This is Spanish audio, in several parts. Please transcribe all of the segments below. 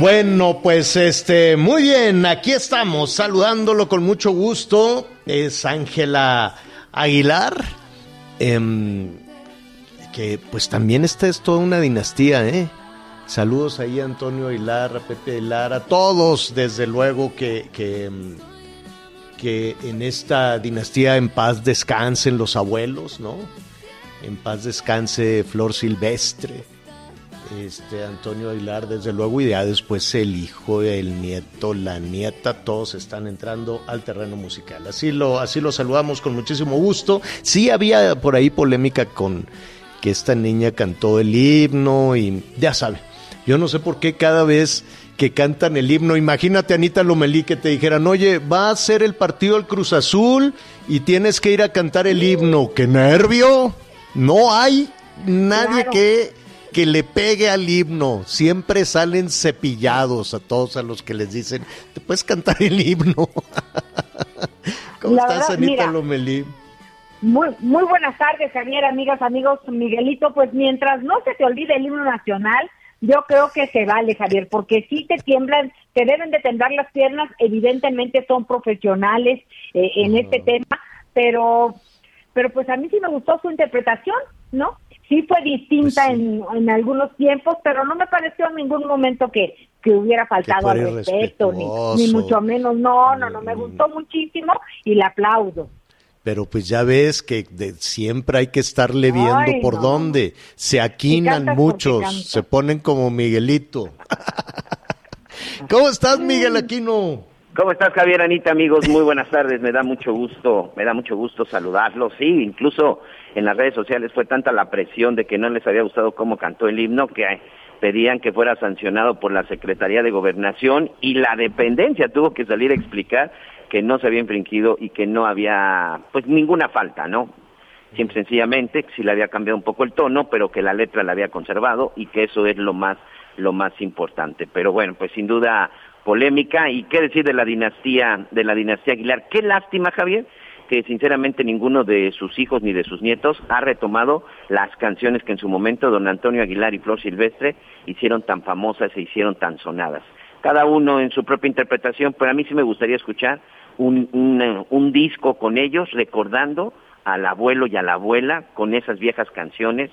Bueno, pues este, muy bien, aquí estamos, saludándolo con mucho gusto. Es Ángela Aguilar, em, que pues también esta es toda una dinastía, ¿eh? Saludos ahí a Antonio Aguilar, a Pepe Aguilar, a todos, desde luego que, que, em, que en esta dinastía en paz descansen los abuelos, ¿no? En paz descanse Flor Silvestre este Antonio Aguilar, desde luego, y ya después el hijo, el nieto, la nieta, todos están entrando al terreno musical. Así lo, así lo saludamos con muchísimo gusto. Sí había por ahí polémica con que esta niña cantó el himno y ya sabe. Yo no sé por qué cada vez que cantan el himno, imagínate Anita Lomelí que te dijeran, oye, va a ser el partido del Cruz Azul y tienes que ir a cantar el himno. ¡Qué nervio! No hay nadie que que le pegue al himno. Siempre salen cepillados a todos a los que les dicen, ¿te puedes cantar el himno? ¿Cómo La estás, verdad, Anita mira. Lomelí? Muy, muy buenas tardes, Javier, amigas, amigos, Miguelito. Pues mientras no se te olvide el himno nacional, yo creo que se vale, Javier, porque si te tiemblan, te deben de temblar las piernas, evidentemente son profesionales eh, en este tema, pero, pero pues a mí sí me gustó su interpretación, ¿no? Sí fue distinta Pues sí. en, en algunos tiempos, pero no me pareció en ningún momento que, que hubiera faltado al respeto, ni, mucho menos, no, no, no, me Mm. gustó muchísimo y le aplaudo. Pero pues ya ves que de- siempre hay que estarle viendo Ay, por no. dónde. Se aquinan muchos, se ponen como Miguelito. ¿Cómo estás, Miguel Aquino? ¿Cómo estás, Javier, Anita, amigos? Muy buenas tardes. Me da mucho gusto, me da mucho gusto saludarlos. Sí, incluso en las redes sociales fue tanta la presión de que no les había gustado cómo cantó el himno que pedían que fuera sancionado por la Secretaría de Gobernación y la dependencia tuvo que salir a explicar que no se había infringido y que no había, pues, ninguna falta, ¿no? Simple sencillamente que le había cambiado un poco el tono, pero que la letra la había conservado y que eso es lo más lo más importante. Pero bueno, pues sin duda polémica y qué decir de la dinastía de la dinastía Aguilar. Qué lástima, Javier, que sinceramente ninguno de sus hijos ni de sus nietos ha retomado las canciones que en su momento don Antonio Aguilar y Flor Silvestre hicieron tan famosas e hicieron tan sonadas. Cada uno en su propia interpretación, pero a mí sí me gustaría escuchar un, un, un disco con ellos recordando al abuelo y a la abuela con esas viejas canciones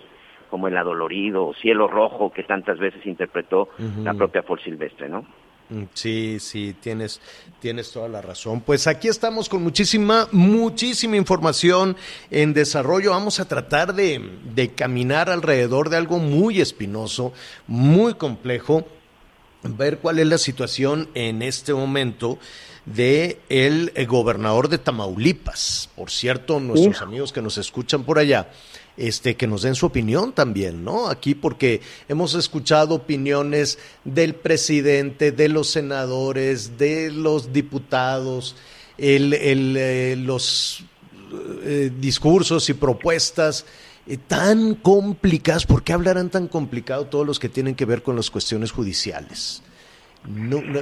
como El Adolorido o Cielo Rojo que tantas veces interpretó la propia Flor Silvestre, ¿no? Mm, Sí, sí, tienes, tienes toda la razón. Pues aquí estamos con muchísima, muchísima información en desarrollo. Vamos a tratar de, de caminar alrededor de algo muy espinoso, muy complejo, ver cuál es la situación en este momento de el gobernador de Tamaulipas. Por cierto, nuestros amigos que nos escuchan por allá, este, que nos den su opinión también, ¿no? Aquí porque hemos escuchado opiniones del presidente, de los senadores, de los diputados, el, el, eh, los eh, discursos y propuestas eh, tan complicadas, ¿por qué hablarán tan complicado todos los que tienen que ver con las cuestiones judiciales?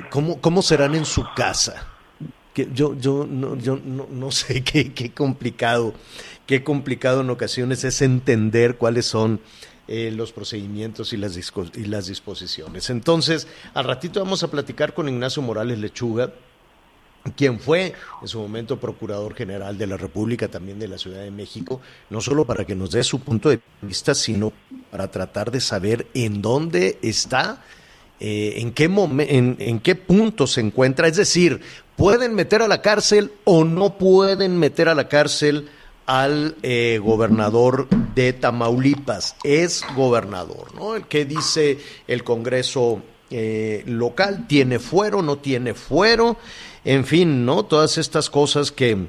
¿cómo, ¿Cómo serán en su casa? Yo yo, no, yo no, no sé qué, qué complicado, qué complicado en ocasiones es entender cuáles son eh, los procedimientos y las, y las disposiciones. Entonces, al ratito vamos a platicar con Ignacio Morales Lechuga, quien fue en su momento Procurador General de la República, también de la Ciudad de México, no solo para que nos dé su punto de vista, sino para tratar de saber en dónde está, eh, en, qué en, en qué punto se encuentra. Es decir, ¿pueden meter a la cárcel o no pueden meter a la cárcel al eh, gobernador de Tamaulipas? Es gobernador, ¿no? El que dice el Congreso eh, local, tiene fuero, no tiene fuero, en fin, ¿no? Todas estas cosas que,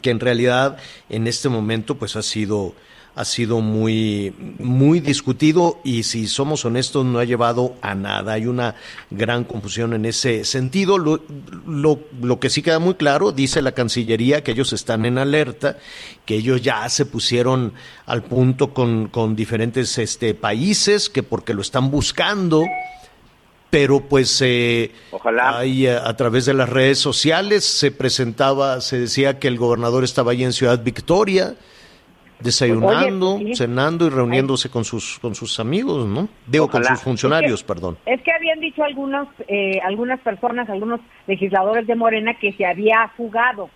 que en realidad en este momento pues ha sido ha sido muy muy discutido y si somos honestos no ha llevado a nada hay una gran confusión en ese sentido lo, lo, lo que sí queda muy claro dice la Cancillería que ellos están en alerta que ellos ya se pusieron al punto con, con diferentes este países que porque lo están buscando pero pues eh, Ojalá. ahí a, a través de las redes sociales se presentaba, se decía que el gobernador estaba allí en Ciudad Victoria, desayunando, Oye, sí. cenando y reuniéndose con sus con sus amigos, ¿no? Digo, con sus funcionarios, Es que- perdón. Es que habían dicho algunos, eh, algunas personas, algunos legisladores de Morena que se había fugado.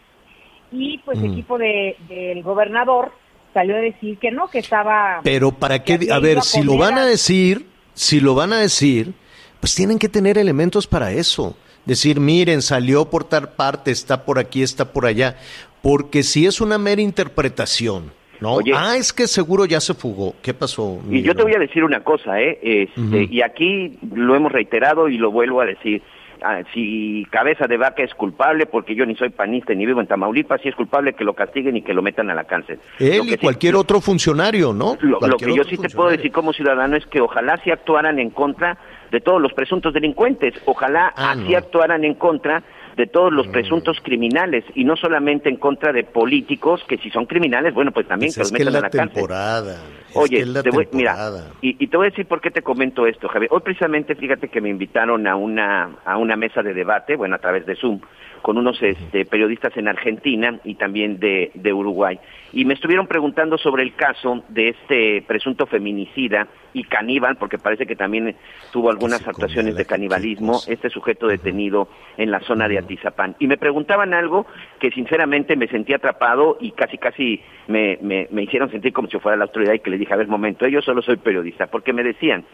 Y pues el Mm. equipo de, del gobernador salió a decir que no, que estaba... Pero para qué, a ver, a si lo van a a- decir, si lo van a decir, pues tienen que tener elementos para eso. Decir, miren, salió por tal parte, está por aquí, está por allá. Porque si es una mera interpretación, ¿no? Oye. ah, es que seguro ya se fugó. ¿Qué pasó? Y yo te voy a decir una cosa, ¿eh? Este. Y aquí lo hemos reiterado y lo vuelvo a decir. Ah, si Cabeza de Vaca es culpable, porque yo ni soy panista ni vivo en Tamaulipas, si es culpable que lo castiguen y que lo metan a la cárcel. Lo Él que y sí- cualquier otro funcionario, ¿no? Lo, que yo sí te puedo decir como ciudadano es que ojalá sí actuaran en contra de todos los presuntos delincuentes, ojalá Ah, así no. actuaran en contra de todos los presuntos criminales y no solamente en contra de políticos que si son criminales, bueno, pues también Pues que los es que es metan a la cárcel. temporada. es Oye, que es la te voy, mira, y, y te voy a decir por qué te comento esto, Javier. Hoy precisamente, fíjate que me invitaron a una, a una mesa de debate, bueno, a través de Zoom, con unos este, periodistas en Argentina y también de, de Uruguay. Y me estuvieron preguntando sobre el caso de este presunto feminicida y caníbal, porque parece que también tuvo algunas actuaciones de canibalismo, este sujeto detenido en la zona de Atizapán. Y me preguntaban algo que sinceramente me sentí atrapado y casi casi me, me, me hicieron sentir como si fuera la autoridad y que les dije, a ver, momento, yo solo soy periodista, porque me decían,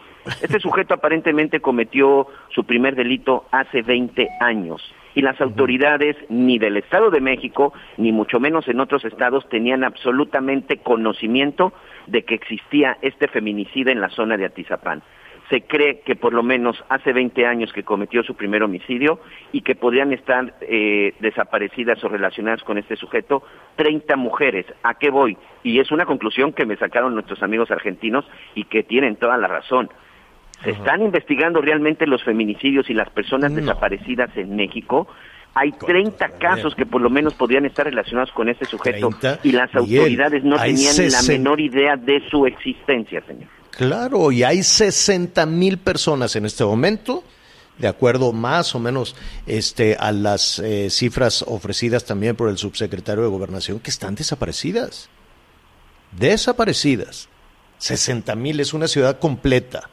este sujeto aparentemente cometió su primer delito hace 20 años y las autoridades ni del Estado de México, ni mucho menos en otros estados, tenían absolutamente conocimiento de que existía este feminicida en la zona de Atizapán se cree que por lo menos hace 20 años que cometió su primer homicidio y que podrían estar eh, desaparecidas o relacionadas con este sujeto 30 mujeres. ¿A qué voy? Y es una conclusión que me sacaron nuestros amigos argentinos y que tienen toda la razón. Se están investigando realmente los feminicidios y las personas No. desaparecidas en México. Hay Correcto, 30 Javier. casos que por lo menos podrían estar relacionados con este sujeto 30, y las Miguel, autoridades no tenían la 60. menor idea de su existencia, señor. Claro, y hay 60 mil personas en este momento, de acuerdo más o menos este, a las eh, cifras ofrecidas también por el subsecretario de Gobernación, que están desaparecidas. Desaparecidas. 60 mil es una ciudad completa.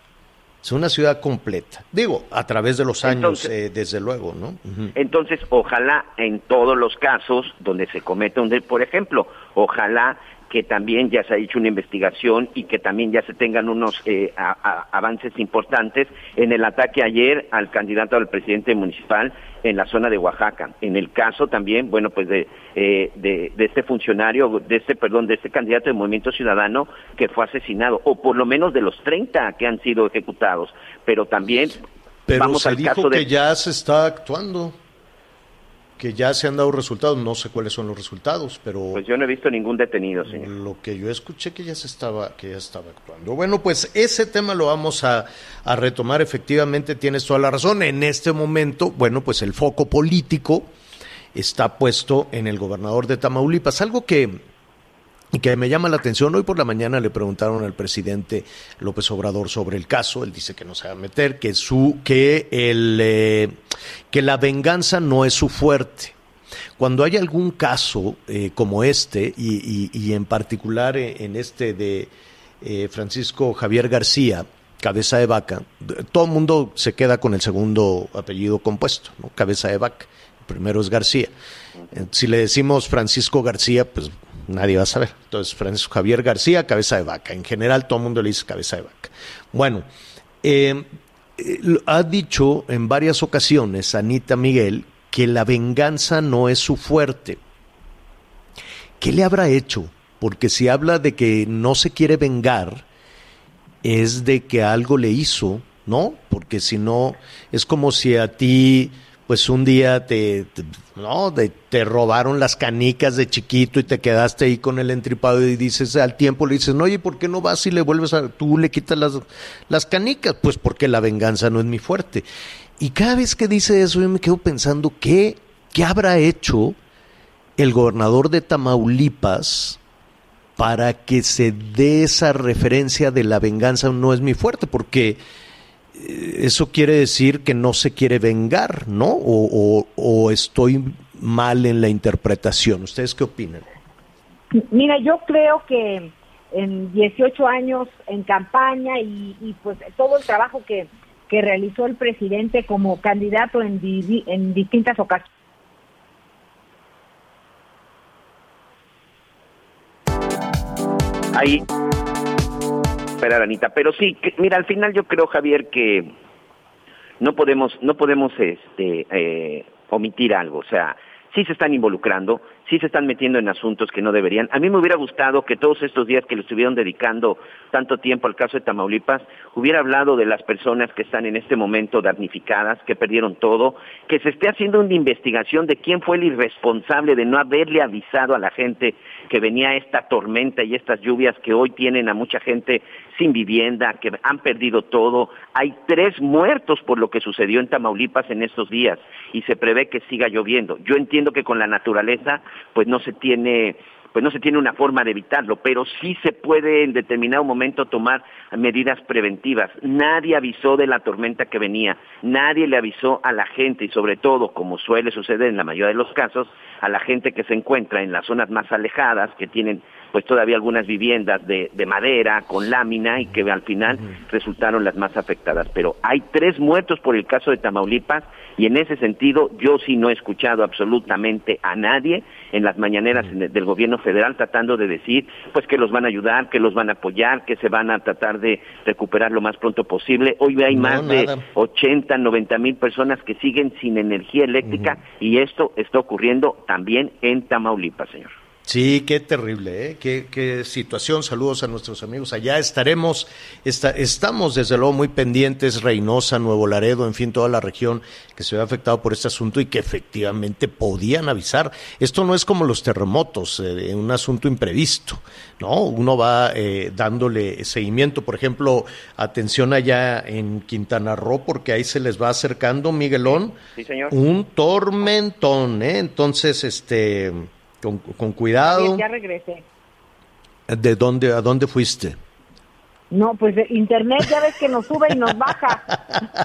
Es una ciudad completa. Digo, a través de los años, Entonces- eh, desde luego, ¿no? Entonces, ojalá en todos los casos donde se cometa un delito, por ejemplo, ojalá que también ya se ha hecho una investigación y que también ya se tengan unos eh, a- a- avances importantes en el ataque ayer al candidato al presidente municipal en la zona de Oaxaca. En el caso también, bueno, pues de, eh, de, de este funcionario, de este, perdón, de este candidato de Movimiento Ciudadano que fue asesinado, o por lo menos de los 30 que han sido ejecutados. Pero también Pero vamos se al dijo caso de que ya se está actuando, que ya se han dado resultados. No sé cuáles son los resultados, pero Pues yo no he visto ningún detenido, señor. lo que yo escuché que ya se estaba, que ya estaba actuando. Bueno, pues ese tema lo vamos a, a retomar. Efectivamente, tienes toda la razón. En este momento, bueno, pues el foco político está puesto en el gobernador de Tamaulipas, algo que y que me llama la atención. Hoy por la mañana le preguntaron al presidente López Obrador sobre el caso. Él dice que no se va a meter, que su que el eh, que la venganza no es su fuerte. Cuando hay algún caso eh, como este y, y- en particular eh, en este de Francisco Javier García, cabeza de vaca, todo el mundo se queda con el segundo apellido compuesto, ¿no? cabeza de vaca. El primero es García. Si le decimos Francisco García, pues nadie va a saber. Entonces, Francisco Javier García, cabeza de vaca. En general, todo el mundo le dice cabeza de vaca. Bueno, eh, eh, ha dicho en varias ocasiones Anita Miguel que la venganza no es su fuerte. ¿Qué le habrá hecho? Porque si habla de que no se quiere vengar, es de que algo le hizo, ¿no? Porque si no, es como si a ti, pues un día te, te- ¿no? Te robaron las canicas de chiquito y te quedaste ahí con el entripado y dices, al tiempo le dices, no, oye, ¿por qué no vas y le vuelves a, tú le quitas las, las canicas? Pues porque la venganza no es mi fuerte. Y cada vez que dice eso, yo me quedo pensando, ¿qué, qué habrá hecho el gobernador de Tamaulipas para que se dé esa referencia de la venganza no es mi fuerte, porque eso quiere decir que no se quiere vengar, ¿no? O, o- o estoy mal en la interpretación. ¿Ustedes qué opinan? Mira, yo creo que en 18 años en campaña y, y, pues todo el trabajo que, que realizó el presidente como candidato en, di- en distintas ocasiones. Ahí. Pero sí, que- mira, al final yo creo, Javier, que no podemos, no podemos este, eh, omitir algo. O sea, sí se están involucrando, sí se están metiendo en asuntos que no deberían. A mí me hubiera gustado que todos estos días que le estuvieron dedicando tanto tiempo al caso de Tamaulipas, hubiera hablado de las personas que están en este momento damnificadas, que perdieron todo, que se esté haciendo una investigación de quién fue el irresponsable de no haberle avisado a la gente que venía esta tormenta y estas lluvias que hoy tienen a mucha gente sin vivienda, que han perdido todo. Hay tres muertos por lo que sucedió en Tamaulipas en estos días y se prevé que siga lloviendo. Yo entiendo que con la naturaleza pues no se tiene pues no se tiene una forma de evitarlo, pero sí se puede en determinado momento tomar medidas preventivas. Nadie avisó de la tormenta que venía, nadie le avisó a la gente y sobre todo, como suele suceder en la mayoría de los casos, a la gente que se encuentra en las zonas más alejadas, que tienen pues todavía algunas viviendas de, de madera con lámina y que al final resultaron las más afectadas. Pero hay tres muertos por el caso de Tamaulipas y en ese sentido yo sí no he escuchado absolutamente a nadie en las mañaneras del gobierno federal tratando de decir pues que los van a ayudar, que los van a apoyar, que se van a tratar de recuperar lo más pronto posible. Hoy hay No, más nada. de 80, 90 mil personas que siguen sin energía eléctrica y esto está ocurriendo también en Tamaulipas, señor. Sí, qué terrible, ¿eh? qué, qué situación. Saludos a nuestros amigos allá. Estaremos, esta- estamos desde luego muy pendientes, Reynosa, Nuevo Laredo, en fin, toda la región que se ve afectado por este asunto y que efectivamente podían avisar. Esto no es como los terremotos, eh, un asunto imprevisto, ¿no? Uno va eh, dándole seguimiento. Por ejemplo, atención allá en Quintana Roo, porque ahí se les va acercando, Miguelón, Sí, señor. un tormentón, ¿eh? Entonces, este, con, con cuidado. Ya regresé. ¿De dónde, a dónde fuiste? No, pues de internet ya ves que nos sube y nos baja.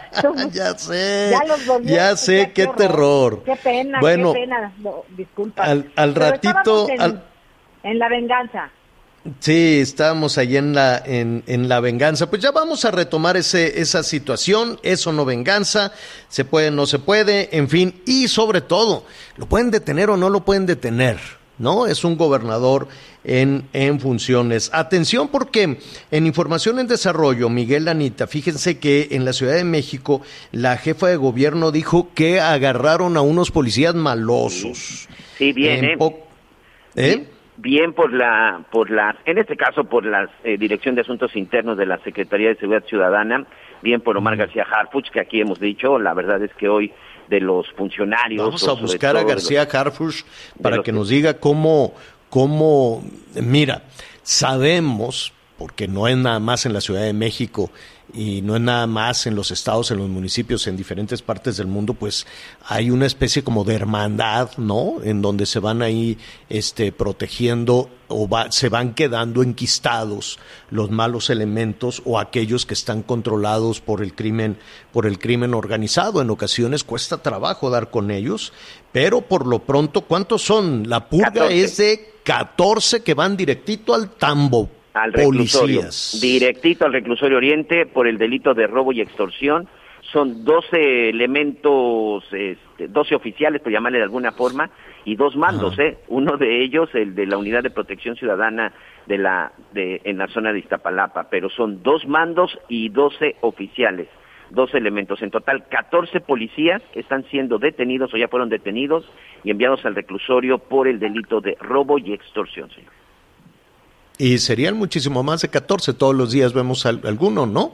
Entonces, ya sé, ya los volvió ya sé, qué terror. Qué pena, Bueno, qué pena. No, disculpa. al- al ratito, En, al- en la venganza. Sí, estábamos allí en la, en, en la venganza. Pues ya vamos a retomar ese, esa situación. Eso no venganza. Se puede, no se puede. En fin. Y sobre todo, ¿lo pueden detener o no lo pueden detener? ¿No? Es un gobernador en, en funciones. Atención porque en Información en Desarrollo, Miguel Anita, fíjense que en la Ciudad de México la jefa de gobierno dijo que agarraron a unos policías malosos. Sí, bien, En ¿eh? ¿Eh? Bien por la, por la, en este caso por la eh, Dirección de Asuntos Internos de la Secretaría de Seguridad Ciudadana, bien por Omar García Harfuch, que aquí hemos dicho, la verdad es que hoy de los funcionarios. Vamos a buscar a García los- Harfush para que- nos diga cómo, cómo, mira, sabemos porque no es nada más en la Ciudad de México y no es nada más en los estados, en los municipios, en diferentes partes del mundo, pues hay una especie como de hermandad, ¿no? En donde se van ahí este, protegiendo o va- se van quedando enquistados los malos elementos o aquellos que están controlados por el crimen, por el crimen organizado. En ocasiones cuesta trabajo dar con ellos, pero por lo pronto, ¿cuántos son? La purga 14. es de 14 que van directito al tambo. Al reclusorio, Policías. directito al reclusorio oriente por el delito de robo y extorsión. Son 12 elementos, este, 12 oficiales, por llamarle de alguna forma, y dos mandos, Ajá. ¿eh? Uno de ellos, el de la Unidad de Protección Ciudadana de la, de, en la zona de Iztapalapa, pero son dos mandos y 12 oficiales, dos elementos. En total, 14 policías están siendo detenidos o ya fueron detenidos y enviados al reclusorio por el delito de robo y extorsión, señor. Y serían muchísimo más de 14. Todos los días vemos al- alguno, ¿no?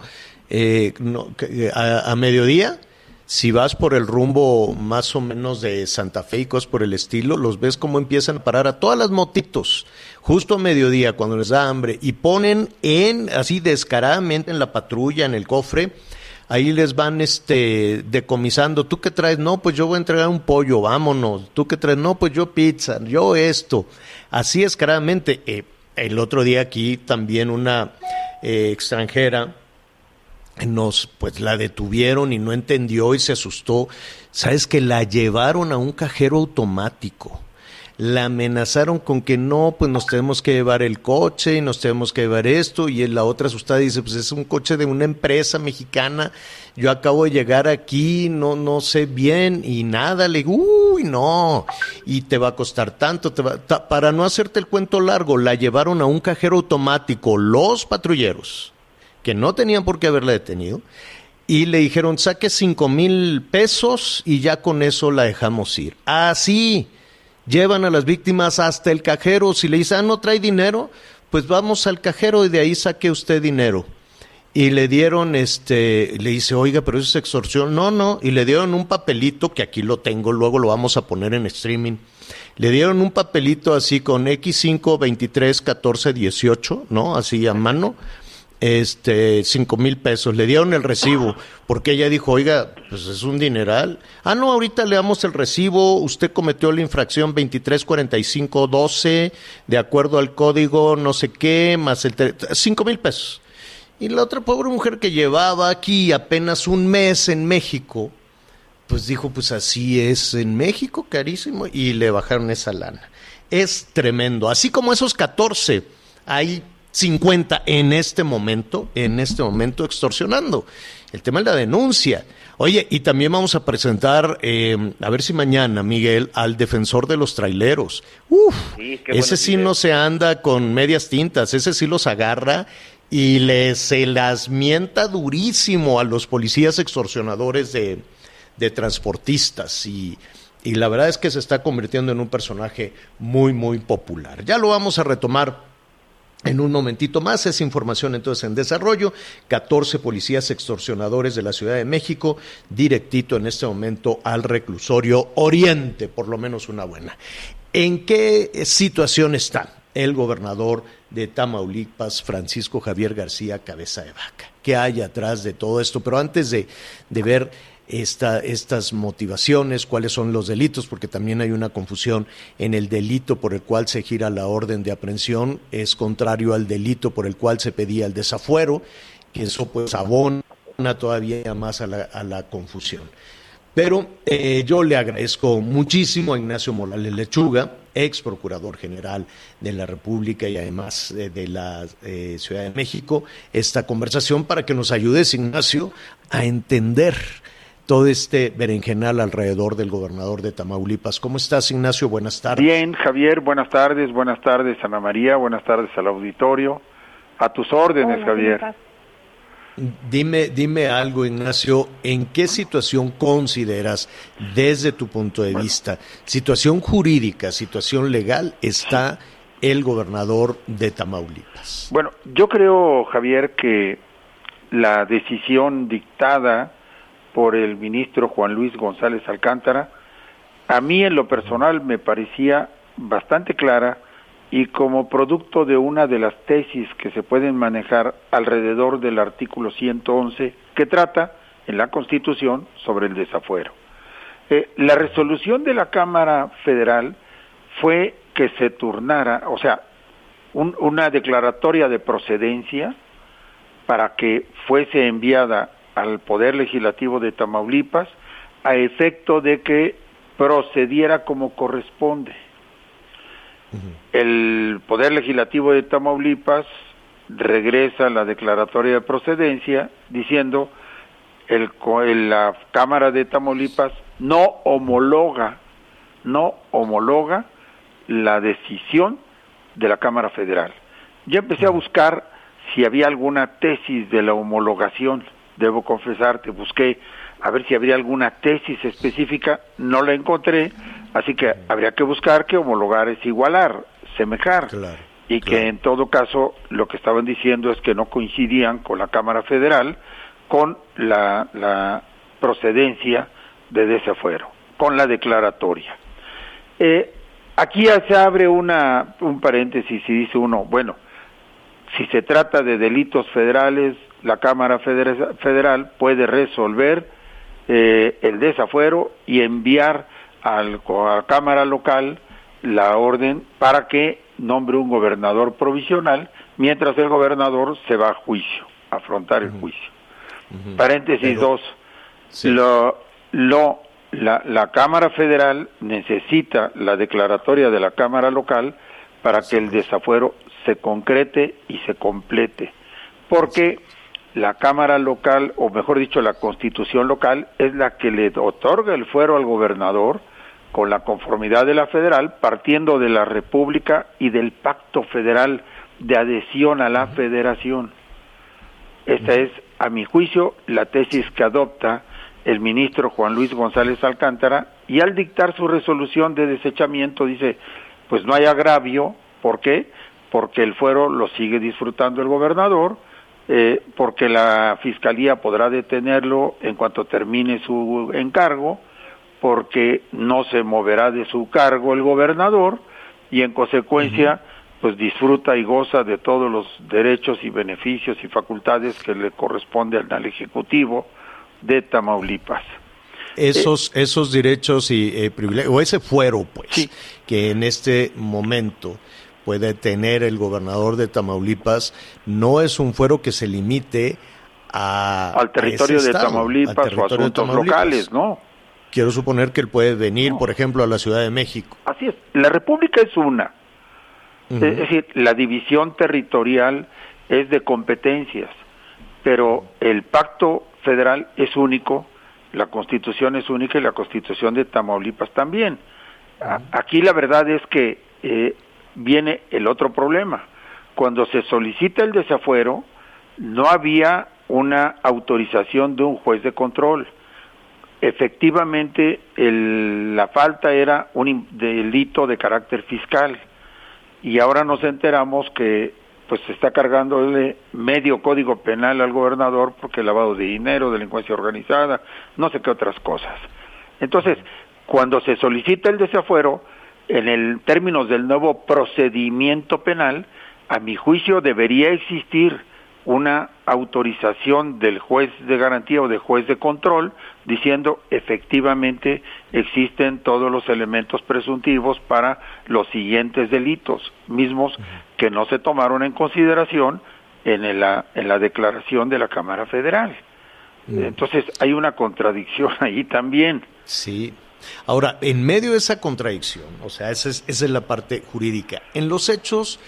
Eh, eh, a, mediodía, si vas por el rumbo más o menos de Santa Fe y cosas por el estilo, los ves como empiezan a parar a todas las motitos, justo a mediodía, cuando les da hambre, y ponen en, así descaradamente en la patrulla, en el cofre, ahí les van este decomisando, ¿tú qué traes? No, pues yo voy a entregar un pollo, vámonos. ¿Tú qué traes? No, pues yo pizza, yo esto. Así descaradamente. Eh, el otro día aquí también una eh, extranjera nos pues la detuvieron y no entendió y se asustó. Sabes que la llevaron a un cajero automático. La amenazaron con que no, pues nos tenemos que llevar el coche y nos tenemos que llevar esto. Y la otra asustada dice, pues es un coche de una empresa mexicana. Yo acabo de llegar aquí, no, no sé bien y nada. Le digo, uy, no. Y te va a costar tanto. Te va, para no hacerte el cuento largo, la llevaron a un cajero automático, los patrulleros que no tenían por qué haberla detenido, y le dijeron, saque cinco mil pesos y ya con eso la dejamos ir. Así llevan a las víctimas hasta el cajero. Si le dicen, ah, no trae dinero, pues vamos al cajero y de ahí saque usted dinero. Y le dieron, este, le dice, oiga, pero eso es extorsión. No, no, y le dieron un papelito, que aquí lo tengo, luego lo vamos a poner en streaming. Le dieron un papelito así con X5, 23, 14, 18, ¿no? Así a mano este, cinco mil pesos. Le dieron el recibo, porque ella dijo, oiga, pues es un dineral. Ah, no, ahorita le damos el recibo, usted cometió la infracción 234512, de acuerdo al código no sé qué, más el... cinco mil pesos. Y la otra pobre mujer que llevaba aquí apenas un mes en México, pues dijo, pues así es en México, carísimo, y le bajaron esa lana. Es tremendo. Así como esos 14, hay 50 en este momento, en este momento extorsionando. El tema es la denuncia. Oye, y también vamos a presentar, eh, a ver si mañana, Miguel, al defensor de los traileros. Uf, Sí, ese sí no se anda con medias tintas, ese sí los agarra y le, se las mienta durísimo a los policías extorsionadores de, de transportistas y, y la verdad es que se está convirtiendo en un personaje muy, muy popular. Ya lo vamos a retomar en un momentito más, esa información entonces en desarrollo, 14 policías extorsionadores de la Ciudad de México, directito en este momento al reclusorio Oriente, por lo menos una buena. ¿En qué situación está el gobernador de Tamaulipas, Francisco Javier García Cabeza de Vaca? ¿Qué hay atrás de todo esto? Pero antes de, de ver esta, estas motivaciones, cuáles son los delitos, porque también hay una confusión en el delito por el cual se gira la orden de aprehensión, es contrario al delito por el cual se pedía el desafuero, que eso pues abona todavía más a la, a la confusión. Pero eh, yo le agradezco muchísimo a Ignacio Morales Lechuga, ex procurador general de la República y además eh, de la eh, Ciudad de México, esta conversación para que nos ayudes, Ignacio, a entender todo este berenjenal alrededor del gobernador de Tamaulipas. ¿Cómo estás, Ignacio? Buenas tardes. Bien, Javier, buenas tardes, buenas tardes, Ana María, buenas tardes al auditorio. A tus órdenes, Hola, Javier. Dime, dime algo, Ignacio, ¿en qué situación consideras, desde tu punto de vista, situación jurídica, situación legal, está el gobernador de Tamaulipas? Bueno, yo creo, Javier, que la decisión dictada por el ministro Juan Luis González Alcántara, a mí en lo personal me parecía bastante clara y como producto de una de las tesis que se pueden manejar alrededor del artículo 111 que trata en la Constitución sobre el desafuero. Eh, la resolución de la Cámara Federal fue que se turnara, o sea, un- una declaratoria de procedencia para que fuese enviada al Poder Legislativo de Tamaulipas a efecto de que procediera como corresponde. El Poder Legislativo de Tamaulipas regresa la declaratoria de procedencia diciendo el, el- la Cámara de Tamaulipas no homologa, no homologa la decisión de la Cámara Federal. Yo empecé a buscar si había alguna tesis de la homologación, debo confesarte, busqué a ver si habría alguna tesis específica, no la encontré, así que habría que buscar que homologar es igualar, semejar, y que en todo caso lo que estaban diciendo es que no coincidían con la Cámara Federal con la, la procedencia de desafuero, con la declaratoria. Eh, aquí ya se abre una, un paréntesis y dice uno, bueno, si se trata de delitos federales, la Cámara Federa- Federal puede resolver eh, el desafuero y enviar al, a la Cámara Local la orden para que nombre un gobernador provisional mientras el gobernador se va a juicio, a afrontar el juicio. Paréntesis Pero- 2. Lo, lo, la, la Cámara Federal necesita la declaratoria de la Cámara Local para que el desafuero se concrete y se complete. Porque la Cámara Local, o mejor dicho, la Constitución local, es la que le otorga el fuero al gobernador con la conformidad de la federal, partiendo de la República y del Pacto Federal de adhesión a la federación. Esta es, a mi juicio, la tesis que adopta el ministro Juan Luis González Alcántara y al dictar su resolución de desechamiento dice, pues no hay agravio, ¿por qué? Porque el fuero lo sigue disfrutando el gobernador, eh, porque la fiscalía podrá detenerlo en cuanto termine su encargo, porque no se moverá de su cargo el gobernador y en consecuencia pues disfruta y goza de todos los derechos y beneficios y facultades que le corresponden al ejecutivo de Tamaulipas. Esos, esos derechos y eh, privilegios, o ese fuero, pues, que en este momento puede tener el gobernador de Tamaulipas, no es un fuero que se limite a, al territorio a de Tamaulipas o territorio de asuntos Tamaulipas. locales, ¿no? Quiero suponer que él puede venir, por ejemplo, a la Ciudad de México. Así es. La República es una. Es decir, la división territorial es de competencias, pero el pacto federal es único, la constitución es única y la constitución de Tamaulipas también. Aquí la verdad es que eh, viene el otro problema. Cuando se solicita el desafuero, no había una autorización de un juez de control. Efectivamente, el- la falta era un delito de carácter fiscal y ahora nos enteramos que pues se está cargándole medio código penal al gobernador porque lavado de dinero, delincuencia organizada, no sé qué otras cosas. Entonces, cuando se solicita el desafuero, en el términos del nuevo procedimiento penal, a mi juicio debería existir una autorización del juez de garantía o de juez de control diciendo efectivamente existen todos los elementos presuntivos para los siguientes delitos mismos que no se tomaron en consideración en la, en la declaración de la Cámara Federal. Entonces hay una contradicción ahí también. Sí. Ahora, en medio de esa contradicción, o sea, esa es, esa es la parte jurídica. En los hechos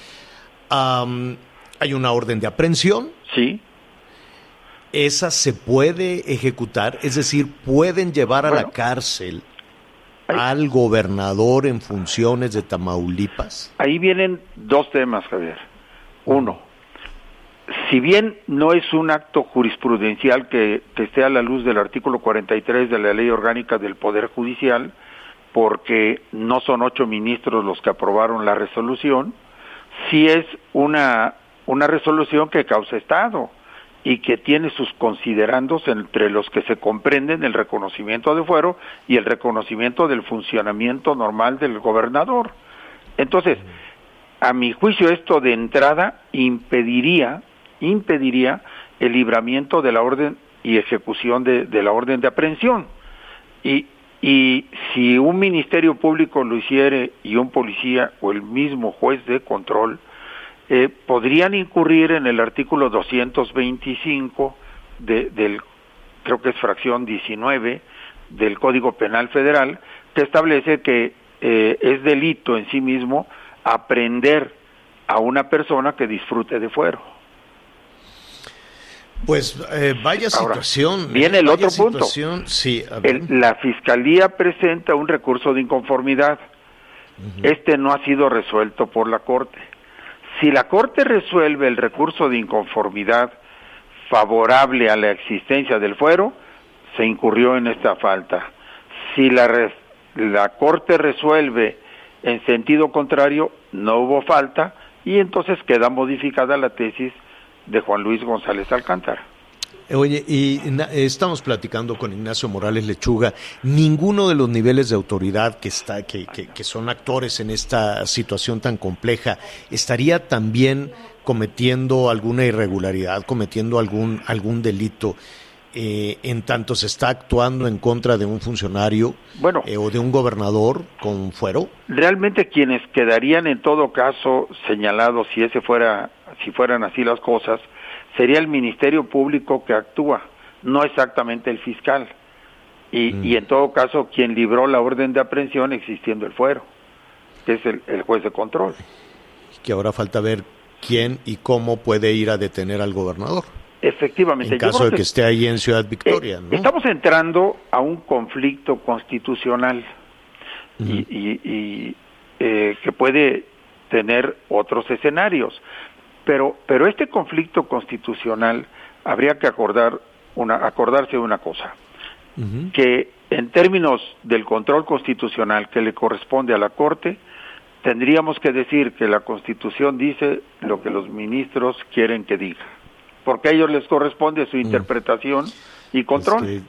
hay una orden de aprehensión. Sí. Esa se puede ejecutar, es decir, pueden llevar a la cárcel al gobernador en funciones de Tamaulipas. Ahí vienen dos temas, Javier. Uno, si bien no es un acto jurisprudencial que, esté a la luz del artículo 43 de la Ley Orgánica del Poder Judicial, porque no son ocho ministros los que aprobaron la resolución, sí es una, una resolución que causa Estado y que tiene sus considerandos entre los que se comprenden el reconocimiento de fuero y el reconocimiento del funcionamiento normal del gobernador. Entonces, a mi juicio esto de entrada impediría, impediría el libramiento de la orden y ejecución de, la orden de aprehensión. Y, y si un ministerio público lo hiciere y un policía o el mismo juez de control, eh, podrían incurrir en el artículo 225 de, del, creo que es fracción 19 del Código Penal Federal, que establece que eh, es delito en sí mismo aprender a una persona que disfrute de fuero. Pues eh, vaya Ahora, situación. viene el otro punto. Sí. El- la Fiscalía presenta un recurso de inconformidad. Este no ha sido resuelto por la Corte. Si la Corte resuelve el recurso de inconformidad favorable a la existencia del fuero, se incurrió en esta falta. Si la, res- la Corte resuelve en sentido contrario, no hubo falta y entonces queda modificada la tesis de Juan Luis González Alcántara. Oye, y estamos platicando con Ignacio Morales Lechuga. Ninguno de los niveles de autoridad que está, que, que- que son actores en esta situación tan compleja, estaría también cometiendo alguna irregularidad, cometiendo algún algún delito, eh, en tanto se está actuando en contra de un funcionario Bueno. eh, o de un gobernador con fuero. realmente quienes quedarían en todo caso señalados si ese fuera si fueran así las cosas sería el ministerio público que actúa no exactamente el fiscal. Y, Mm. y en todo caso quien libró la orden de aprehensión existiendo el fuero que es el, el juez de control. Que ahora falta ver quién y cómo puede ir a detener al gobernador. Efectivamente en caso de que esté ahí en Ciudad Victoria, Eh, ¿no? Estamos entrando a un conflicto constitucional y, y- y, eh, que puede tener otros escenarios, pero pero este conflicto constitucional habría que acordar una acordarse de una cosa que en términos del control constitucional que le corresponde a la Corte tendríamos que decir que la Constitución dice lo que los ministros quieren que diga, porque a ellos les corresponde su interpretación y control. Es que-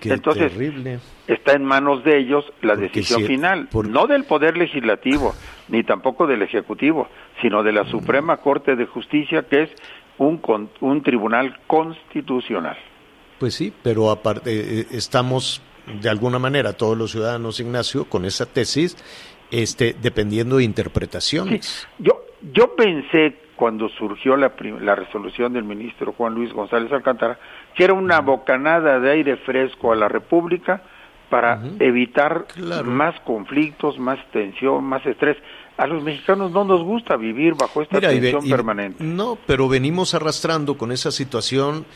qué Entonces, terrible. Está en manos de ellos la Porque decisión si- final, por- no del Poder Legislativo, ni tampoco del Ejecutivo, sino de la Suprema Corte de Justicia, que es un, con- un tribunal constitucional. Pues sí, pero aparte eh, estamos de alguna manera todos los ciudadanos, Ignacio, con esa tesis, este, dependiendo de interpretaciones. Yo, yo pensé cuando surgió la, la resolución del ministro Juan Luis González Alcántara que era una bocanada de aire fresco a la República para evitar Claro. más conflictos, más tensión, más estrés. A los mexicanos no nos gusta vivir bajo esta Mira, tensión y- permanente. No, pero venimos arrastrando con esa situación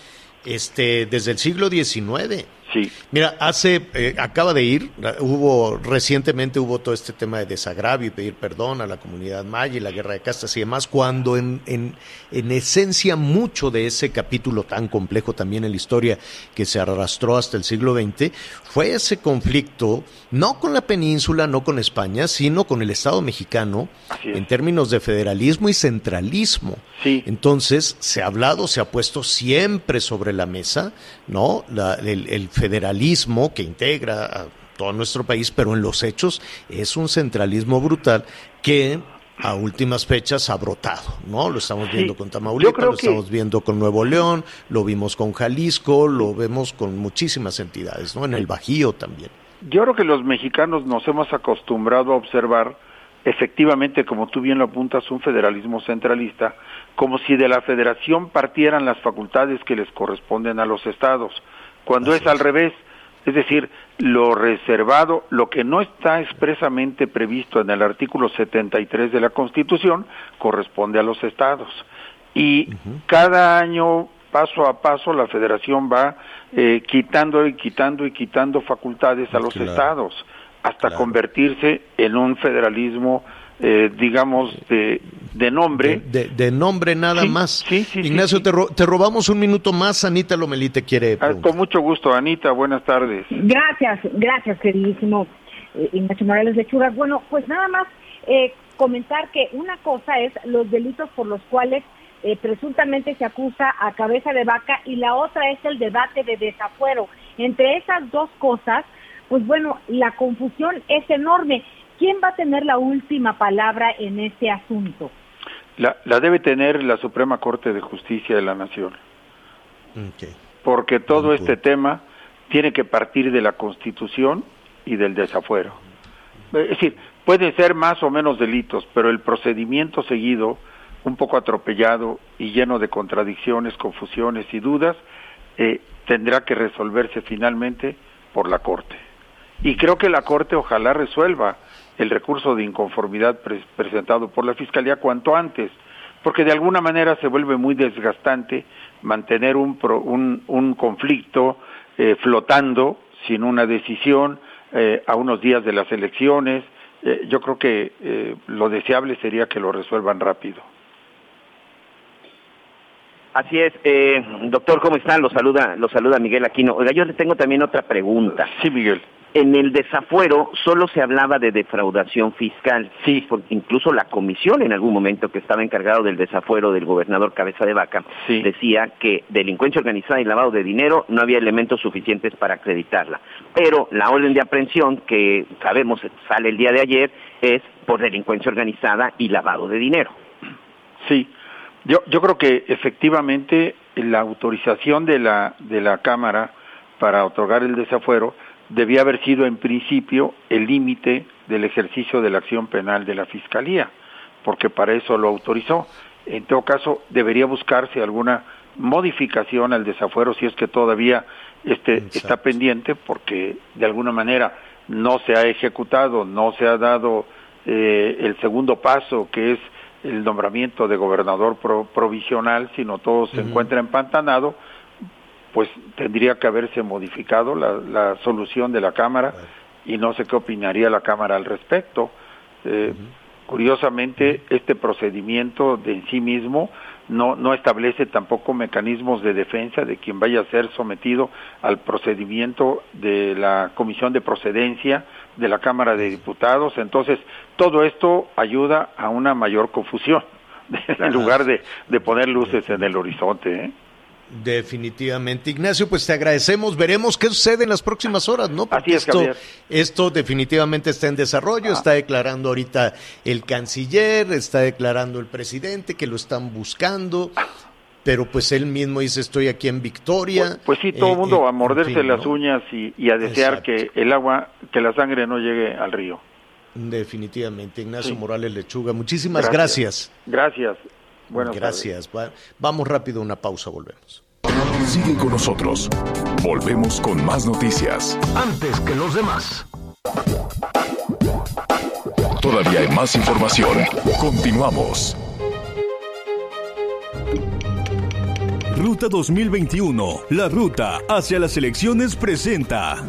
este, desde el siglo XIX. Sí. Mira, hace, eh, acaba de ir, hubo, recientemente hubo todo este tema de desagravio y pedir perdón a la comunidad maya y la guerra de castas y demás, cuando en, en, en esencia mucho de ese capítulo tan complejo también en la historia que se arrastró hasta el siglo XX, fue ese conflicto, no con la península, no con España, sino con el Estado mexicano, es. en términos de federalismo y centralismo. Sí. Entonces, se ha hablado, se ha puesto siempre sobre la mesa, ¿no? La- el, el federalismo que integra a todo nuestro país, pero en los hechos es un centralismo brutal que a últimas fechas ha brotado, ¿no? Lo estamos Sí, viendo con Tamaulipas, lo que- estamos viendo con Nuevo León, lo vimos con Jalisco, lo vemos con muchísimas entidades, ¿no? En el Bajío también. Yo creo que los mexicanos nos hemos acostumbrado a observar efectivamente, como tú bien lo apuntas, un federalismo centralista, como si de la federación partieran las facultades que les corresponden a los estados, cuando Así es al revés, es decir, lo reservado, lo que no está expresamente previsto en el artículo 73 de la Constitución, corresponde a los estados. Y cada año, paso a paso, la federación va eh, quitando y quitando y quitando facultades a los Claro. estados, hasta Claro. convertirse en un federalismo, eh, digamos, de, de nombre. De, de- de nombre nada Sí, más. sí, sí, sí, Ignacio, sí. Te, ro- te robamos un minuto más. Anita Lomelí te quiere Ah, preguntar. con mucho gusto, Anita, buenas tardes. Gracias, gracias, queridísimo eh, Ignacio Morales Lechuga. Bueno, pues nada más eh, comentar que una cosa es los delitos por los cuales eh, presuntamente se acusa a cabeza de vaca y la otra es el debate de desafuero. Entre esas dos cosas, pues bueno, la confusión es enorme. ¿Quién va a tener la última palabra en este asunto? La, la debe tener la Suprema Corte de Justicia de la Nación, porque todo este tema tiene que partir de la Constitución y del desafuero. Es decir, pueden ser más o menos delitos, pero el procedimiento seguido, un poco atropellado y lleno de contradicciones, confusiones y dudas, eh, tendrá que resolverse finalmente por la Corte. Y creo que la Corte ojalá resuelva el recurso de inconformidad pre- presentado por la Fiscalía cuanto antes, porque de alguna manera se vuelve muy desgastante mantener un, pro- un, un conflicto eh, flotando sin una decisión eh, a unos días de las elecciones. Eh, yo creo que lo deseable sería que lo resuelvan rápido. Así es, eh, doctor, ¿cómo están? Lo saluda, lo saluda Miguel Aquino. Oiga, yo le tengo también otra pregunta. Sí, Miguel. En el desafuero solo se hablaba de defraudación fiscal. Sí. Porque incluso la comisión en algún momento que estaba encargado del desafuero del gobernador Cabeza de Vaca Sí. decía que delincuencia organizada y lavado de dinero no había elementos suficientes para acreditarla. Pero la orden de aprehensión que sabemos sale el día de ayer es por delincuencia organizada y lavado de dinero. Sí, yo, yo creo que efectivamente la autorización de la, de la Cámara para otorgar el desafuero debía haber sido en principio el límite del ejercicio de la acción penal de la Fiscalía, porque para eso lo autorizó. En todo caso, debería buscarse alguna modificación al desafuero si es que todavía este, Exacto. está pendiente, porque de alguna manera no se ha ejecutado, no se ha dado eh, el segundo paso, que es el nombramiento de gobernador pro- provisional, sino todo se encuentra empantanado, pues tendría que haberse modificado la, la solución de la Cámara y no sé qué opinaría la Cámara al respecto. Eh, Curiosamente, este procedimiento de en sí mismo no, no establece tampoco mecanismos de defensa de quien vaya a ser sometido al procedimiento de la Comisión de Procedencia de la Cámara de Diputados. Entonces, todo esto ayuda a una mayor confusión en lugar de, de poner luces en el horizonte. ¿eh? Definitivamente. Ignacio, pues te agradecemos. Veremos qué sucede en las próximas horas, ¿no? Así es, esto, Javier. esto definitivamente está en desarrollo. Está declarando ahorita el canciller, está declarando el presidente que lo están buscando. Pero pues él mismo dice, estoy aquí en Victoria. Pues, pues sí, todo el Eh, mundo eh, a morderse en fin, las ¿no? uñas y, y a desear Exacto. que el agua, que la sangre no llegue al río. Definitivamente. Ignacio Sí. Morales Lechuga, muchísimas gracias. Gracias. Buenas tardes. gracias. Va- Vamos rápido a una pausa, volvemos. Sigue con nosotros. Volvemos con más noticias. Antes que los demás. Todavía hay más información. Continuamos. Ruta 2021, la ruta hacia las elecciones presenta.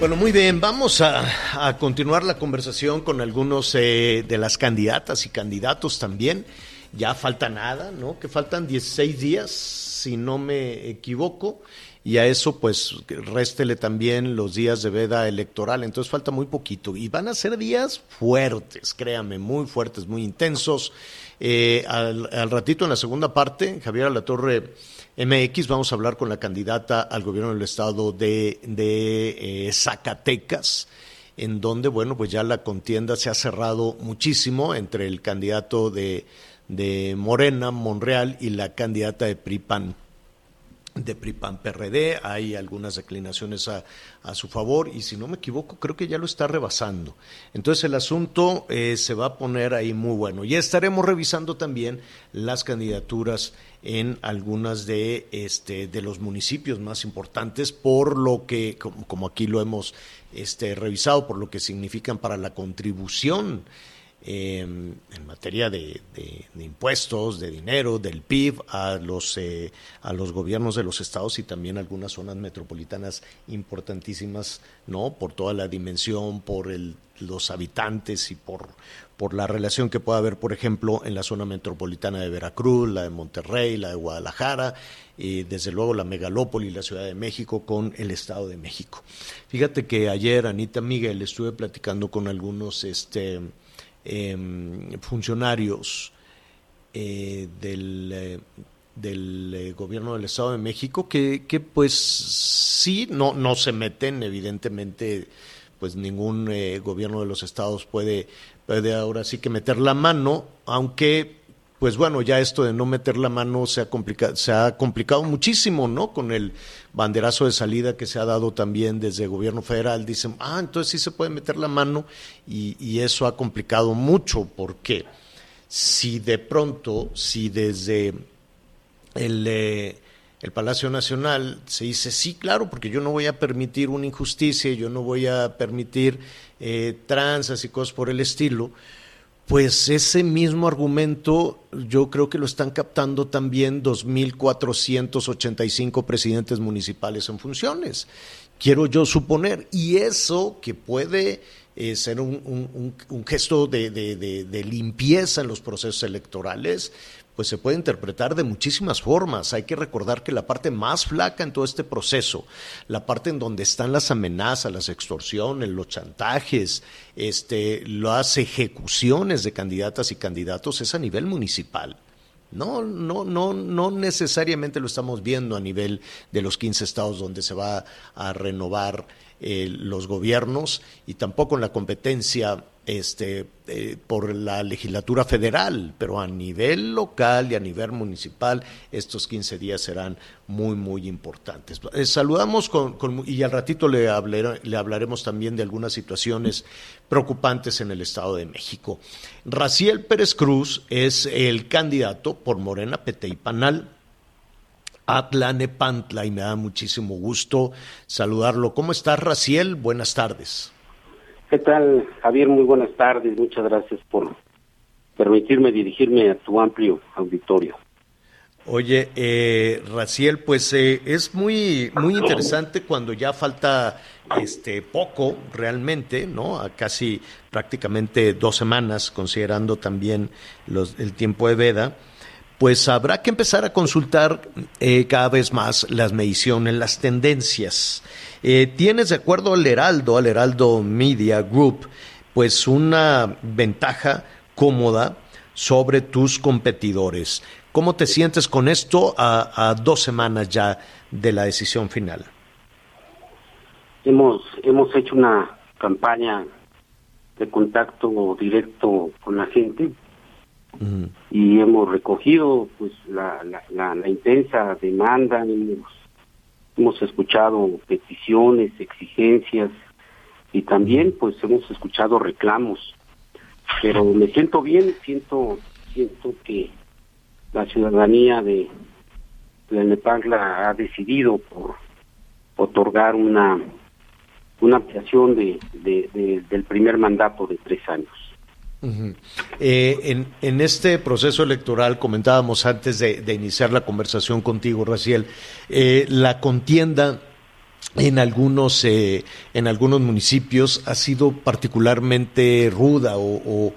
Bueno, muy bien, vamos a, continuar la conversación con algunos eh, de las candidatas y candidatos también. Ya falta nada, ¿no? Que faltan 16 días, si no me equivoco, y a eso pues réstele también los días de veda electoral, entonces falta muy poquito. Y van a ser días fuertes, créame, muy fuertes, muy intensos. Eh, al, al ratito en la segunda parte, Javier Alatorre MX, vamos a hablar con la candidata al gobierno del estado de, de eh, Zacatecas, en donde, bueno, pues ya la contienda se ha cerrado muchísimo entre el candidato de, de Morena, Monreal, y la candidata de PRIPAN de PRIPAN PRD, hay algunas declinaciones a, a, su favor y si no me equivoco creo que ya lo está rebasando. Entonces el asunto eh, se va a poner ahí muy bueno. Ya estaremos revisando también las candidaturas en algunas de, este, de los municipios más importantes por lo que, como, como aquí lo hemos este, revisado, por lo que significan para la contribución eh, en materia de, de, impuestos, de dinero, del PIB a los, eh, a los gobiernos de los estados y también algunas zonas metropolitanas importantísimas, ¿no? Por toda la dimensión, por el, los habitantes y por, por la relación que pueda haber, por ejemplo, en la zona metropolitana de Veracruz, la de Monterrey, la de Guadalajara, y desde luego la megalópoli, la Ciudad de México, con el Estado de México. Fíjate que ayer, Anita Miguel, estuve platicando con algunos este, eh, funcionarios del, eh, del eh, gobierno del Estado de México que, que, pues sí, no, no se meten evidentemente pues ningún eh, gobierno de los estados puede, puede ahora sí que meter la mano, aunque pues bueno, ya esto de no meter la mano se ha, complica se ha complicado muchísimo, ¿no? Con el banderazo de salida que se ha dado también desde el gobierno federal. Dicen, ah, entonces sí se puede meter la mano y, eso ha complicado mucho. porque Si de pronto, si desde el, eh, el Palacio Nacional se dice, sí, claro, porque yo no voy a permitir una injusticia, yo no voy a permitir eh, tranzas y cosas por el estilo, pues ese mismo argumento yo creo que lo están captando también 2.485 presidentes municipales en funciones, quiero yo suponer. Y eso que puede eh, ser un, gesto de, limpieza en los procesos electorales, pues se puede interpretar de muchísimas formas. Hay que recordar que la parte más flaca en todo este proceso, la parte en donde están las amenazas, las extorsiones, los chantajes, este, las ejecuciones de candidatas y candidatos es a nivel municipal. No, no, no, no necesariamente lo estamos viendo a nivel de los 15 estados donde se va a renovar eh, los gobiernos y tampoco en la competencia este, eh, por la legislatura federal, pero a nivel local y a nivel municipal estos 15 días serán muy, muy importantes. Eh, saludamos con, y al ratito le, le hablaremos también de algunas situaciones preocupantes en el Estado de México. Raciel Pérez Cruz es el candidato por Morena, Pete y Panal. Atlanepantla y me da muchísimo gusto saludarlo. ¿Cómo estás, Raciel? Buenas tardes. ¿Qué tal, Javier? Muy buenas tardes. Muchas gracias por permitirme dirigirme a tu amplio auditorio. Oye, eh, Raciel, pues eh, es muy muy interesante cuando ya falta este poco realmente, ¿no? A casi prácticamente dos semanas, considerando también los, el tiempo de veda pues habrá que empezar a consultar eh, cada vez más las mediciones, las tendencias. Eh, tienes, de acuerdo al Heraldo, al Heraldo Media Group, pues una ventaja cómoda sobre tus competidores. ¿Cómo te sientes con esto a, a dos semanas ya de la decisión final? Hemos, hemos hecho una campaña de contacto directo con la gente. Y hemos recogido pues la, la, la, la, intensa demanda, hemos, hemos escuchado peticiones, exigencias y también pues hemos escuchado reclamos. Pero me siento bien, siento siento que la ciudadanía de, Nepangla ha decidido por otorgar una una ampliación de, del primer mandato de tres años. Eh, en, este proceso electoral, comentábamos antes de, iniciar la conversación contigo, Raciel, eh, la contienda en algunos, eh, en algunos municipios ha sido particularmente ruda o,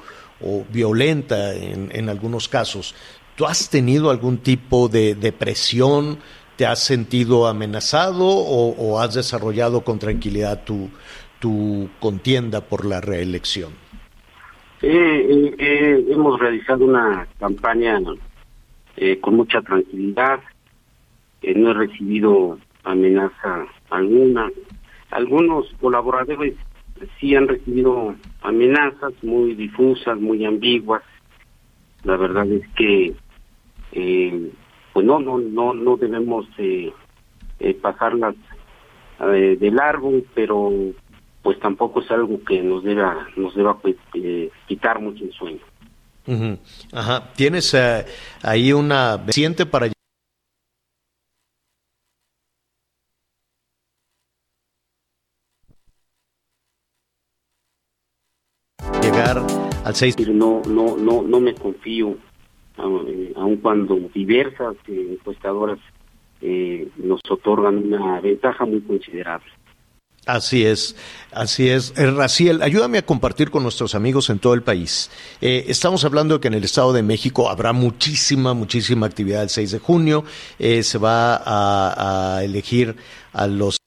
violenta en, algunos casos. ¿Tú has tenido algún tipo de, presión? ¿Te has sentido amenazado o, has desarrollado con tranquilidad tu contienda por la reelección? Eh, eh, hemos realizado una campaña eh, con mucha tranquilidad, no he recibido amenaza alguna. Algunos colaboradores sí han recibido amenazas muy difusas, muy ambiguas. La verdad es que pues no, no, no, no debemos pasarlas de largo, pero pues tampoco es algo que nos deba nos deba pues, eh, quitar mucho el sueño. Uh -huh. Ajá. ¿Tienes uh, ahí una siente para llegar al 6? No, no, no, no me confío, aun cuando diversas eh, encuestadoras eh, nos otorgan una ventaja muy considerable. Así es, así es. Eh, Raciel, ayúdame a compartir con nuestros amigos en todo el país. Eh, estamos hablando de que en el Estado de México habrá muchísima, muchísima actividad el 6 de junio. Eh, se va a, a, elegir a los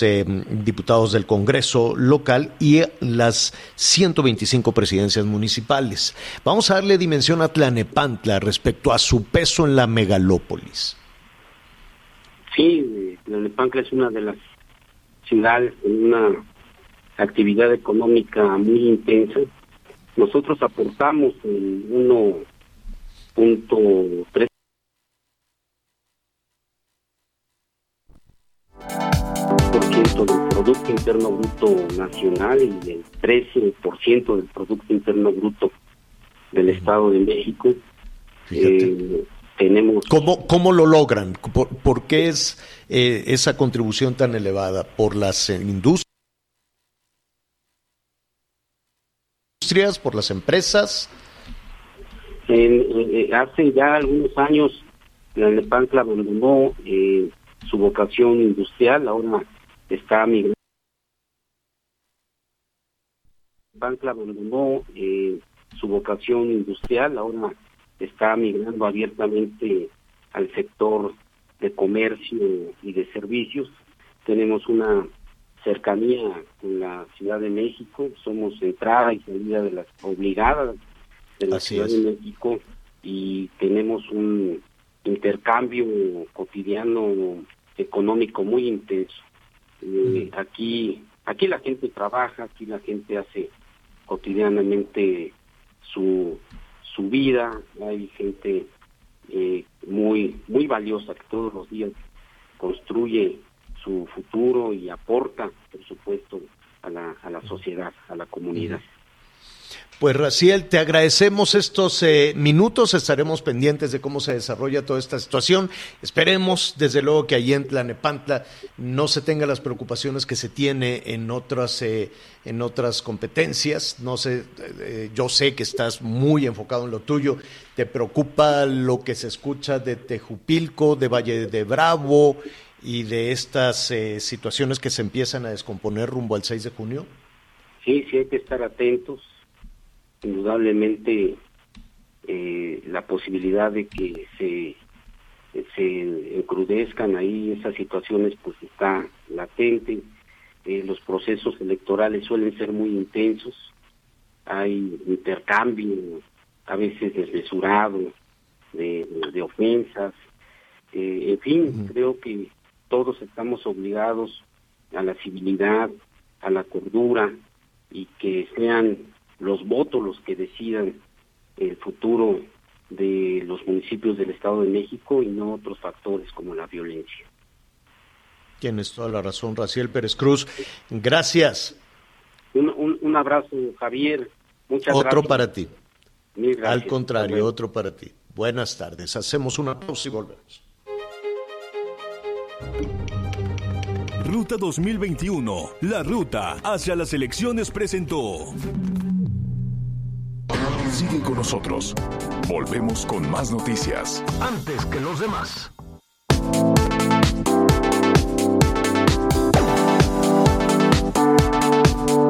eh, diputados del Congreso local y las 125 presidencias municipales. Vamos a darle dimensión a Tlanepantla respecto a su peso en la megalópolis. Sí, Tlalnepantla es una de las ciudad en una actividad económica muy intensa. Nosotros aportamos el 1.3 por ciento del Producto Interno Bruto Nacional y el 13% del Producto Interno Bruto del Estado de México. Eh, tenemos ¿Cómo, ¿Cómo lo logran? ¿Por, por qué es eh, esa contribución tan elevada? ¿Por las industrias? ¿Por las empresas? En- eh, hace ya algunos años la Nepantla abandonó eh, su vocación industrial, ahora está migrando. Nepantla abandonó eh, su vocación industrial, ahora está migrando abiertamente al sector de comercio y de servicios. Tenemos una cercanía con la Ciudad de México, somos entrada y salida de las obligadas de la Así Ciudad es. de México y tenemos un intercambio cotidiano económico muy intenso. Eh, Aquí, aquí la gente trabaja, aquí la gente hace cotidianamente su su vida, hay gente eh, muy muy valiosa que todos los días construye su futuro y aporta, por supuesto, a la, a la sociedad, a la comunidad. Pues Raciel, te agradecemos estos eh, minutos, estaremos pendientes de cómo se desarrolla toda esta situación. Esperemos, desde luego, que allí en Tlanepantla no se tenga las preocupaciones que se tiene en otras, eh, en otras competencias. No sé, eh, yo sé que estás muy enfocado en lo tuyo. ¿Te preocupa lo que se escucha de Tejupilco, de Valle de Bravo y de estas eh, situaciones que se empiezan a descomponer rumbo al 6 de junio? Sí, sí hay que estar atentos. Indudablemente eh, la posibilidad de que se, se encrudezcan ahí esas situaciones pues está latente. Eh, los procesos electorales suelen ser muy intensos. Hay intercambio a veces desmesurado de, de ofensas. Eh, en fin, creo que todos estamos obligados a la civilidad, a la cordura y que sean los votos los que decidan el futuro de los municipios del Estado de México y no otros factores como la violencia. Tienes toda la razón, Raciel Pérez Cruz. Gracias. Un, un, un abrazo, Javier. Muchas Otro gracias. para ti. Gracias. Al contrario, otro para ti. Buenas tardes. Hacemos una pausa y volvemos. Ruta 2021, la ruta hacia las elecciones presentó. Sigue con nosotros. Volvemos con más noticias. Antes que los demás.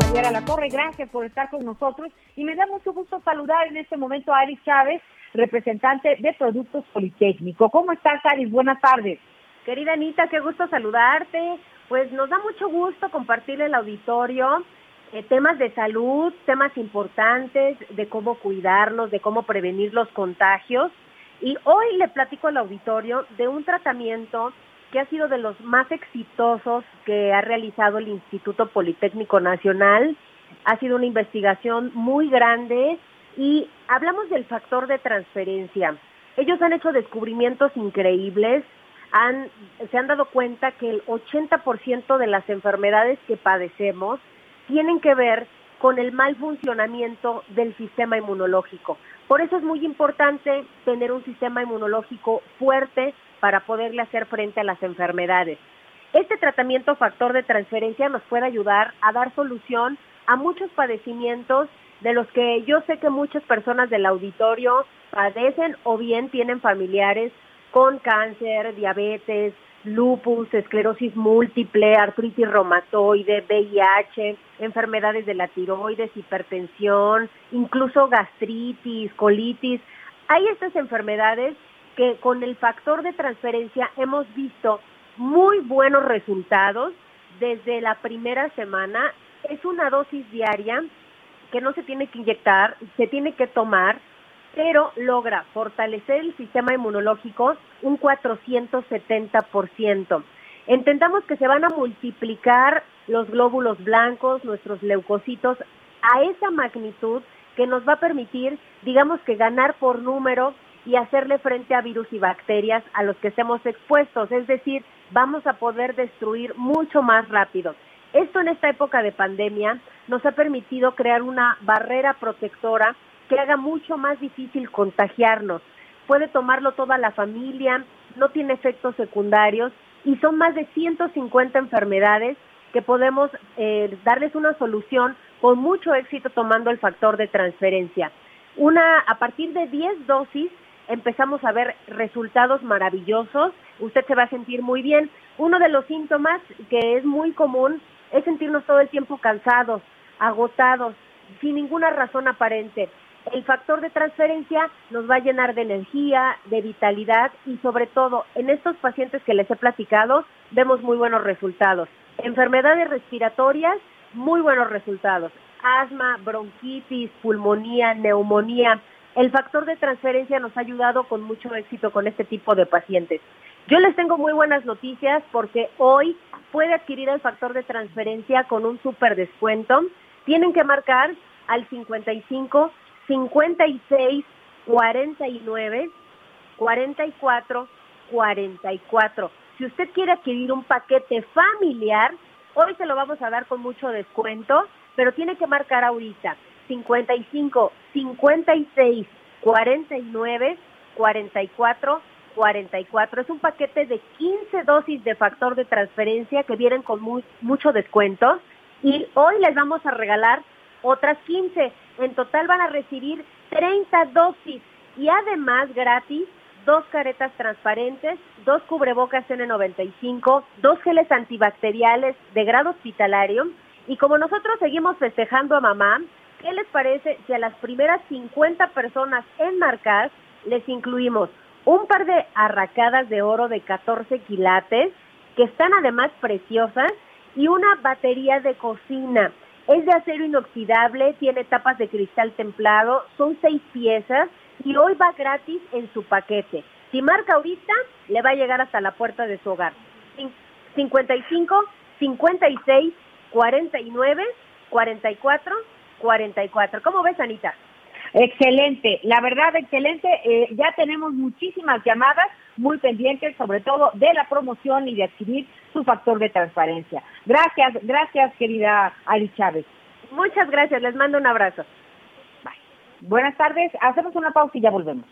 Javier Alatorre, gracias por estar con nosotros y me da mucho gusto saludar en este momento a Aris Chávez, representante de Productos Politécnico. ¿Cómo estás, Aris? Buenas tardes. Querida Anita, qué gusto saludarte. Pues nos da mucho gusto compartir el auditorio eh, temas de salud, temas importantes, de cómo cuidarnos, de cómo prevenir los contagios. Y hoy le platico al auditorio de un tratamiento que ha sido de los más exitosos que ha realizado el Instituto Politécnico Nacional. Ha sido una investigación muy grande y hablamos del factor de transferencia. Ellos han hecho descubrimientos increíbles, han, se han dado cuenta que el 80% de las enfermedades que padecemos tienen que ver con el mal funcionamiento del sistema inmunológico. Por eso es muy importante tener un sistema inmunológico fuerte para poderle hacer frente a las enfermedades. Este tratamiento factor de transferencia nos puede ayudar a dar solución a muchos padecimientos de los que yo sé que muchas personas del auditorio padecen o bien tienen familiares con cáncer, diabetes, lupus, esclerosis múltiple, artritis reumatoide, VIH, enfermedades de la tiroides, hipertensión, incluso gastritis, colitis. Hay estas enfermedades que con el factor de transferencia hemos visto muy buenos resultados desde la primera semana. Es una dosis diaria que no se tiene que inyectar, se tiene que tomar, pero logra fortalecer el sistema inmunológico un 470%. Entendamos que se van a multiplicar los glóbulos blancos, nuestros leucocitos, a esa magnitud que nos va a permitir, digamos que ganar por número y hacerle frente a virus y bacterias a los que estemos expuestos. Es decir, vamos a poder destruir mucho más rápido. Esto en esta época de pandemia nos ha permitido crear una barrera protectora que haga mucho más difícil contagiarnos. Puede tomarlo toda la familia, no tiene efectos secundarios y son más de 150 enfermedades que podemos eh, darles una solución con mucho éxito tomando el factor de transferencia. Una, a partir de 10 dosis empezamos a ver resultados maravillosos, usted se va a sentir muy bien. Uno de los síntomas que es muy común es sentirnos todo el tiempo cansados, agotados, sin ninguna razón aparente. El factor de transferencia nos va a llenar de energía, de vitalidad y sobre todo en estos pacientes que les he platicado vemos muy buenos resultados. Enfermedades respiratorias, muy buenos resultados. Asma, bronquitis, pulmonía, neumonía. El factor de transferencia nos ha ayudado con mucho éxito con este tipo de pacientes. Yo les tengo muy buenas noticias porque hoy puede adquirir el factor de transferencia con un super descuento. Tienen que marcar al 55 56 49 44 44. Si usted quiere adquirir un paquete familiar, hoy se lo vamos a dar con mucho descuento, pero tiene que marcar ahorita 55 56 49 44 44. Es un paquete de 15 dosis de factor de transferencia que vienen con muy, mucho descuento y hoy les vamos a regalar otras 15. En total van a recibir 30 dosis y además gratis dos caretas transparentes, dos cubrebocas N95, dos geles antibacteriales de grado hospitalario y como nosotros seguimos festejando a mamá, ¿qué les parece si a las primeras 50 personas en Marcas les incluimos un par de arracadas de oro de 14 quilates que están además preciosas y una batería de cocina? Es de acero inoxidable, tiene tapas de cristal templado, son seis piezas y hoy va gratis en su paquete. Si marca ahorita, le va a llegar hasta la puerta de su hogar. Cin- 55 56 49 44 44. ¿Cómo ves, Anita? Excelente, la verdad, excelente. Eh, ya tenemos muchísimas llamadas muy pendientes, sobre todo de la promoción y de adquirir su factor de transparencia. Gracias, gracias, querida Ali Chávez. Muchas gracias, les mando un abrazo. Buenas tardes, hacemos una pausa y ya volvemos.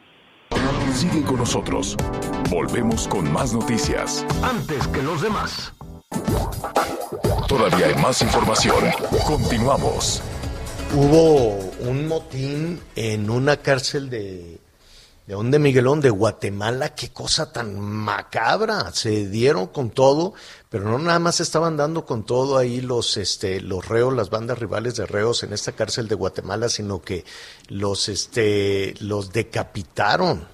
Sigue con nosotros. Volvemos con más noticias. Antes que los demás. Todavía hay más información. Continuamos. Hubo un motín en una cárcel de, ¿de dónde, Miguelón? De Guatemala. Qué cosa tan macabra. Se dieron con todo, pero no nada más estaban dando con todo ahí los, este, los reos, las bandas rivales de reos en esta cárcel de Guatemala, sino que los, este, los decapitaron.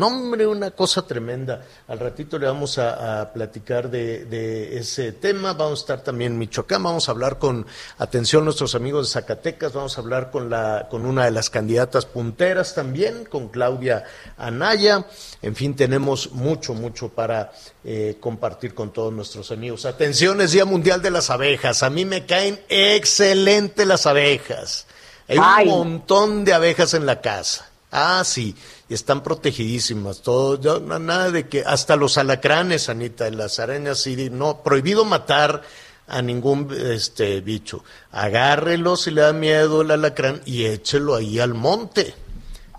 No, hombre, una cosa tremenda. Al ratito le vamos a, a platicar de, de ese tema. Vamos a estar también en Michoacán. Vamos a hablar con, atención, nuestros amigos de Zacatecas. Vamos a hablar con, la, con una de las candidatas punteras también, con Claudia Anaya. En fin, tenemos mucho, mucho para eh, compartir con todos nuestros amigos. Atención, es Día Mundial de las Abejas. A mí me caen excelente las abejas. Hay Ay. un montón de abejas en la casa. Ah, sí, están protegidísimas, todo, nada de que, hasta los alacranes, Anita, las arañas, sí, no, prohibido matar a ningún este bicho. Agárrelo si le da miedo el alacrán y échelo ahí al monte.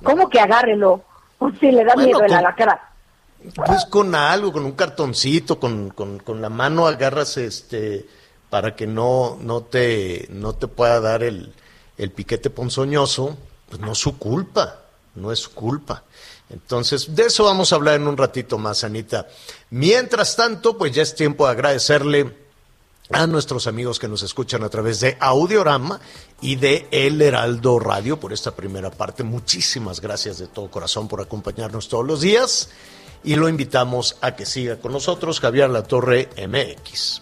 ¿Cómo que agárrelo? Si le da Bueno, miedo el alacrán. Pues con algo, con un cartoncito, con, con, con la mano agarras este para que no, no te, no te pueda dar el, el piquete ponzoñoso, pues no es su culpa, no es culpa. Entonces, de eso vamos a hablar en un ratito más, Anita. Mientras tanto, pues ya es tiempo de agradecerle a nuestros amigos que nos escuchan a través de Audiorama y de El Heraldo Radio por esta primera parte. Muchísimas gracias de todo corazón por acompañarnos todos los días y lo invitamos a que siga con nosotros Javier La Torre MX.